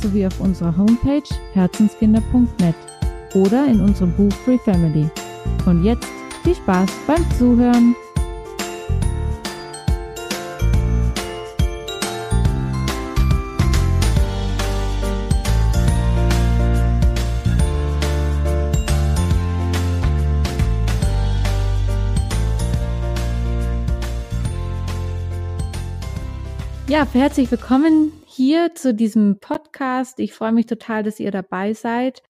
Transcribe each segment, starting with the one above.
sowie auf unserer Homepage herzenskinder.net oder in unserem Buch Free Family. Und jetzt viel Spaß beim Zuhören! Ja, herzlich willkommen hier zu diesem Podcast. Ich freue mich total, dass ihr dabei seid.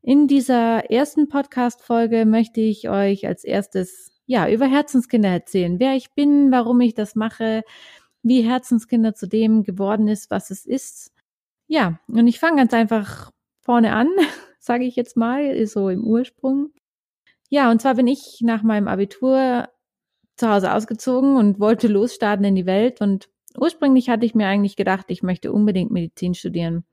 In dieser ersten Podcast-Folge möchte ich euch als erstes, ja, über Herzenskinder erzählen. Wer ich bin, warum ich das mache, wie Herzenskinder zu dem geworden ist, was es ist. Ja, und ich fange ganz einfach vorne an, sage ich jetzt mal, so im Ursprung. Ja, und zwar bin ich nach meinem Abitur zu Hause ausgezogen und wollte losstarten in die Welt und Ursprünglich hatte ich mir eigentlich gedacht, ich möchte unbedingt Medizin studieren.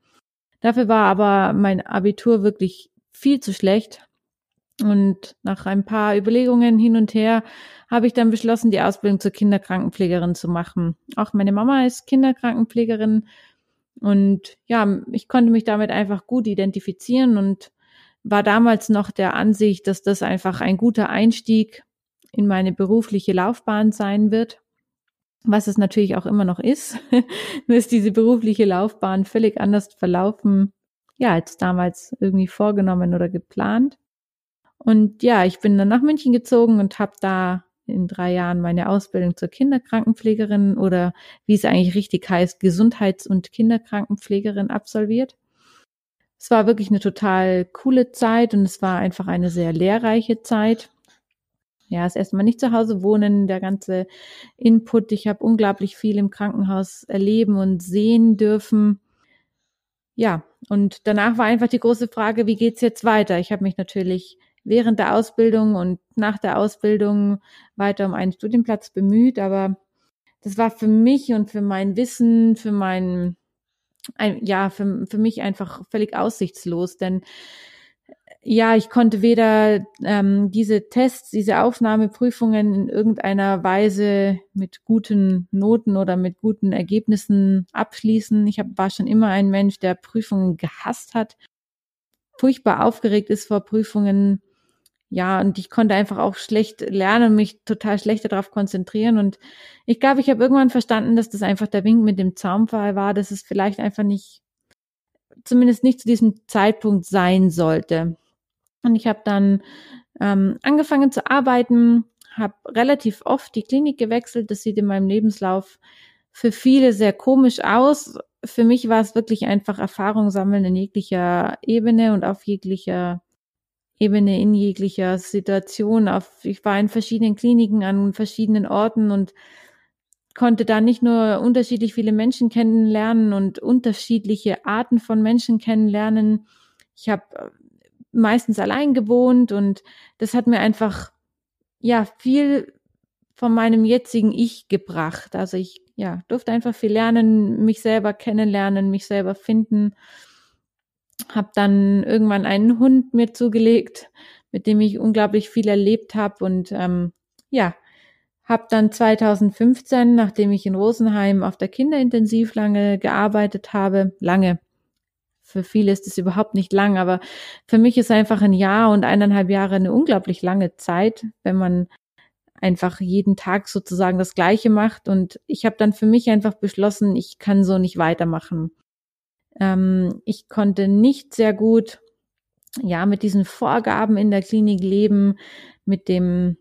Dafür war aber mein Abitur wirklich viel zu schlecht. Und nach ein paar Überlegungen hin und her habe ich dann beschlossen, die Ausbildung zur Kinderkrankenpflegerin zu machen. Auch meine Mama ist Kinderkrankenpflegerin. Und ja, ich konnte mich damit einfach gut identifizieren und war damals noch der Ansicht, dass das einfach ein guter Einstieg in meine berufliche Laufbahn sein wird was es natürlich auch immer noch ist. Nur ist diese berufliche Laufbahn völlig anders verlaufen, ja, als damals irgendwie vorgenommen oder geplant. Und ja, ich bin dann nach München gezogen und habe da in drei Jahren meine Ausbildung zur Kinderkrankenpflegerin oder wie es eigentlich richtig heißt, Gesundheits- und Kinderkrankenpflegerin absolviert. Es war wirklich eine total coole Zeit und es war einfach eine sehr lehrreiche Zeit ja, das erste Mal nicht zu Hause wohnen, der ganze Input. Ich habe unglaublich viel im Krankenhaus erleben und sehen dürfen. Ja, und danach war einfach die große Frage, wie geht's jetzt weiter? Ich habe mich natürlich während der Ausbildung und nach der Ausbildung weiter um einen Studienplatz bemüht, aber das war für mich und für mein Wissen, für mein, ja, für, für mich einfach völlig aussichtslos, denn ja, ich konnte weder ähm, diese Tests, diese Aufnahmeprüfungen in irgendeiner Weise mit guten Noten oder mit guten Ergebnissen abschließen. Ich hab, war schon immer ein Mensch, der Prüfungen gehasst hat, furchtbar aufgeregt ist vor Prüfungen. Ja, und ich konnte einfach auch schlecht lernen, mich total schlecht darauf konzentrieren. Und ich glaube, ich habe irgendwann verstanden, dass das einfach der Wink mit dem Zaunpfahl war, dass es vielleicht einfach nicht, zumindest nicht zu diesem Zeitpunkt sein sollte. Und ich habe dann ähm, angefangen zu arbeiten, habe relativ oft die Klinik gewechselt. Das sieht in meinem Lebenslauf für viele sehr komisch aus. Für mich war es wirklich einfach Erfahrung sammeln in jeglicher Ebene und auf jeglicher Ebene, in jeglicher Situation. Auf, ich war in verschiedenen Kliniken an verschiedenen Orten und konnte da nicht nur unterschiedlich viele Menschen kennenlernen und unterschiedliche Arten von Menschen kennenlernen. Ich habe meistens allein gewohnt und das hat mir einfach ja viel von meinem jetzigen Ich gebracht. Also ich ja durfte einfach viel lernen, mich selber kennenlernen, mich selber finden. Hab dann irgendwann einen Hund mir zugelegt, mit dem ich unglaublich viel erlebt habe und ähm, ja habe dann 2015, nachdem ich in Rosenheim auf der Kinderintensiv lange gearbeitet habe, lange für viele ist es überhaupt nicht lang, aber für mich ist einfach ein Jahr und eineinhalb Jahre eine unglaublich lange Zeit, wenn man einfach jeden Tag sozusagen das Gleiche macht. Und ich habe dann für mich einfach beschlossen, ich kann so nicht weitermachen. Ähm, ich konnte nicht sehr gut, ja, mit diesen Vorgaben in der Klinik leben, mit dem,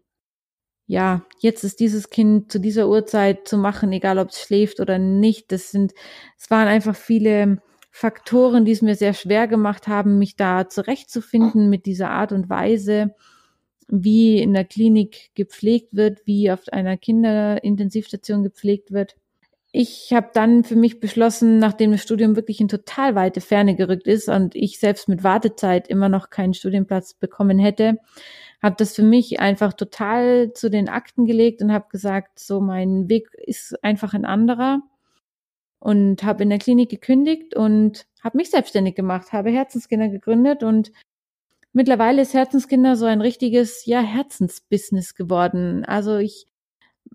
ja, jetzt ist dieses Kind zu dieser Uhrzeit zu machen, egal ob es schläft oder nicht. Das sind, es waren einfach viele Faktoren, die es mir sehr schwer gemacht haben, mich da zurechtzufinden mit dieser Art und Weise, wie in der Klinik gepflegt wird, wie auf einer Kinderintensivstation gepflegt wird. ich habe dann für mich beschlossen, nachdem das Studium wirklich in total weite Ferne gerückt ist und ich selbst mit Wartezeit immer noch keinen Studienplatz bekommen hätte, habe das für mich einfach total zu den Akten gelegt und habe gesagt, so mein Weg ist einfach ein anderer und habe in der Klinik gekündigt und habe mich selbstständig gemacht, habe Herzenskinder gegründet und mittlerweile ist Herzenskinder so ein richtiges ja Herzensbusiness geworden. Also ich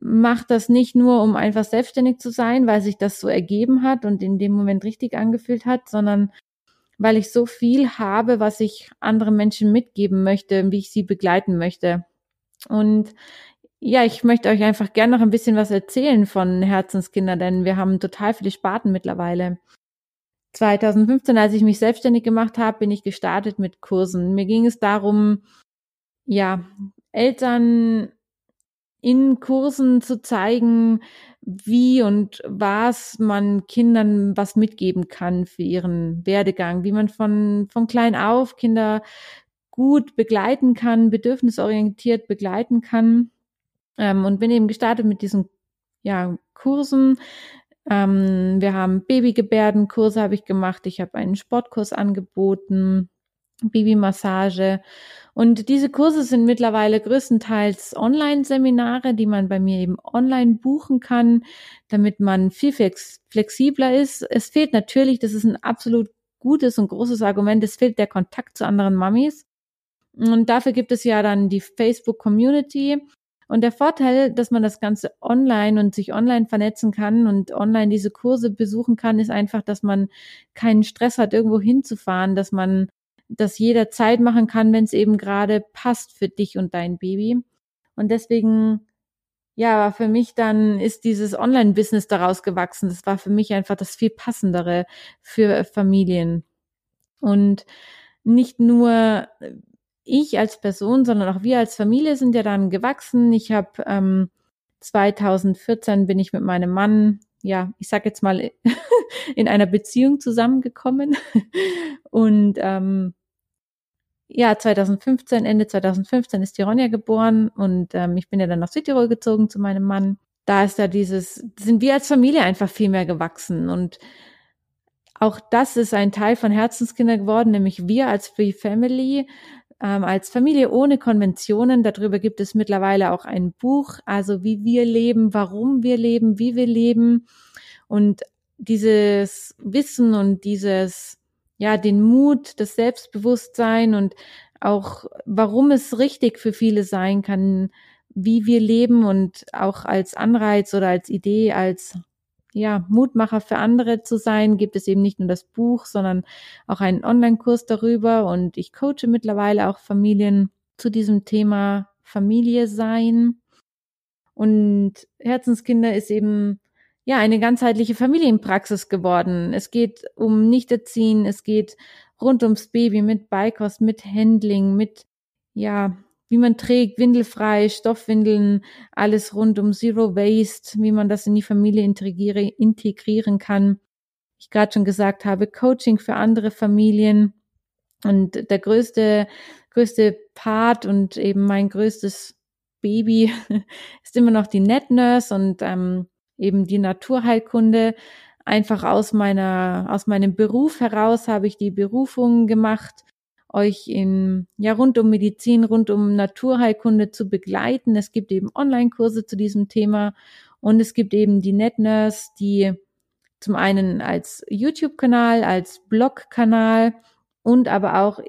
mache das nicht nur, um einfach selbstständig zu sein, weil sich das so ergeben hat und in dem Moment richtig angefühlt hat, sondern weil ich so viel habe, was ich anderen Menschen mitgeben möchte, wie ich sie begleiten möchte. Und ja, ich möchte euch einfach gerne noch ein bisschen was erzählen von Herzenskinder, denn wir haben total viele Sparten mittlerweile. 2015, als ich mich selbstständig gemacht habe, bin ich gestartet mit Kursen. Mir ging es darum, ja, Eltern in Kursen zu zeigen, wie und was man Kindern was mitgeben kann für ihren Werdegang, wie man von, von klein auf Kinder gut begleiten kann, bedürfnisorientiert begleiten kann. Ähm, und bin eben gestartet mit diesen ja, Kursen. Ähm, wir haben Babygebärdenkurse habe ich gemacht. Ich habe einen Sportkurs angeboten, Babymassage und diese Kurse sind mittlerweile größtenteils Online-Seminare, die man bei mir eben online buchen kann, damit man viel flex flexibler ist. Es fehlt natürlich, das ist ein absolut gutes und großes Argument, es fehlt der Kontakt zu anderen Mamis. Und dafür gibt es ja dann die Facebook-Community. Und der Vorteil, dass man das Ganze online und sich online vernetzen kann und online diese Kurse besuchen kann, ist einfach, dass man keinen Stress hat, irgendwo hinzufahren, dass man das jederzeit machen kann, wenn es eben gerade passt für dich und dein Baby. Und deswegen, ja, für mich dann ist dieses Online-Business daraus gewachsen. Das war für mich einfach das viel passendere für Familien. Und nicht nur ich als Person, sondern auch wir als Familie sind ja dann gewachsen. Ich habe ähm, 2014 bin ich mit meinem Mann, ja, ich sag jetzt mal, in einer Beziehung zusammengekommen. Und ähm, ja, 2015, Ende 2015 ist die Ronja geboren und ähm, ich bin ja dann nach Südtirol gezogen zu meinem Mann. Da ist ja dieses, sind wir als Familie einfach viel mehr gewachsen und auch das ist ein Teil von Herzenskinder geworden, nämlich wir als Free Family, ähm, als Familie ohne Konventionen. Darüber gibt es mittlerweile auch ein Buch, also wie wir leben, warum wir leben, wie wir leben und dieses Wissen und dieses ja, den Mut, das Selbstbewusstsein und auch, warum es richtig für viele sein kann, wie wir leben und auch als Anreiz oder als Idee, als ja, Mutmacher für andere zu sein, gibt es eben nicht nur das Buch, sondern auch einen Online-Kurs darüber und ich coache mittlerweile auch Familien zu diesem Thema Familie sein. Und Herzenskinder ist eben ja, eine ganzheitliche Familienpraxis geworden. Es geht um Nichterziehen, es geht rund ums Baby mit Beikost, mit Handling, mit, ja, wie man trägt, windelfrei, Stoffwindeln, alles rund um Zero Waste, wie man das in die Familie integriere, integrieren kann. Ich gerade schon gesagt habe, Coaching für andere Familien. Und der größte, größte Part und eben mein größtes Baby ist immer noch die Net Nurse und ähm, eben die Naturheilkunde. Einfach aus meiner, aus meinem Beruf heraus habe ich die Berufung gemacht, euch in, ja, rund um Medizin, rund um Naturheilkunde zu begleiten. Es gibt eben Online-Kurse zu diesem Thema und es gibt eben die NetNurse, die zum einen als YouTube-Kanal, als Blog-Kanal und aber auch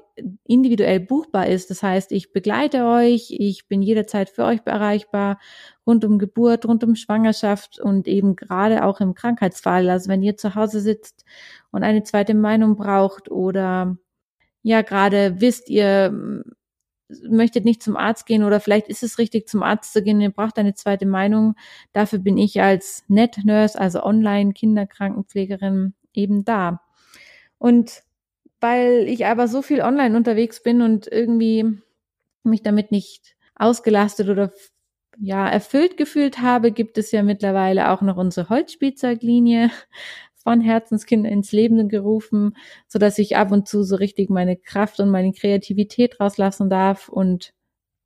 individuell buchbar ist. Das heißt, ich begleite euch, ich bin jederzeit für euch erreichbar, rund um Geburt, rund um Schwangerschaft und eben gerade auch im Krankheitsfall. Also wenn ihr zu Hause sitzt und eine zweite Meinung braucht oder ja gerade wisst, ihr möchtet nicht zum Arzt gehen oder vielleicht ist es richtig, zum Arzt zu gehen, ihr braucht eine zweite Meinung. Dafür bin ich als Net-Nurse, also Online-Kinderkrankenpflegerin eben da. Und weil ich aber so viel online unterwegs bin und irgendwie mich damit nicht ausgelastet oder ja, erfüllt gefühlt habe, gibt es ja mittlerweile auch noch unsere Holzspielzeuglinie von Herzenskind ins Leben gerufen, so dass ich ab und zu so richtig meine Kraft und meine Kreativität rauslassen darf und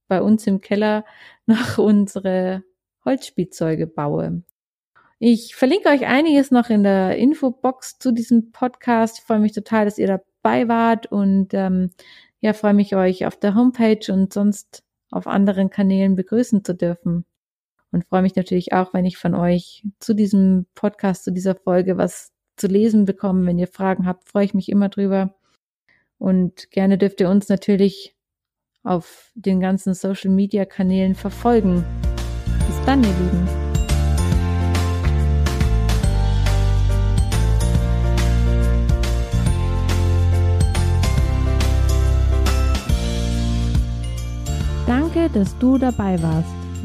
bei uns im Keller noch unsere Holzspielzeuge baue. Ich verlinke euch einiges noch in der Infobox zu diesem Podcast. Ich freue mich total, dass ihr dabei wart und ähm, ja, freue mich euch auf der Homepage und sonst auf anderen Kanälen begrüßen zu dürfen. Und freue mich natürlich auch, wenn ich von euch zu diesem Podcast, zu dieser Folge was zu lesen bekomme. Wenn ihr Fragen habt, freue ich mich immer drüber. Und gerne dürft ihr uns natürlich auf den ganzen Social Media Kanälen verfolgen. Bis dann, ihr Lieben. Danke, dass du dabei warst.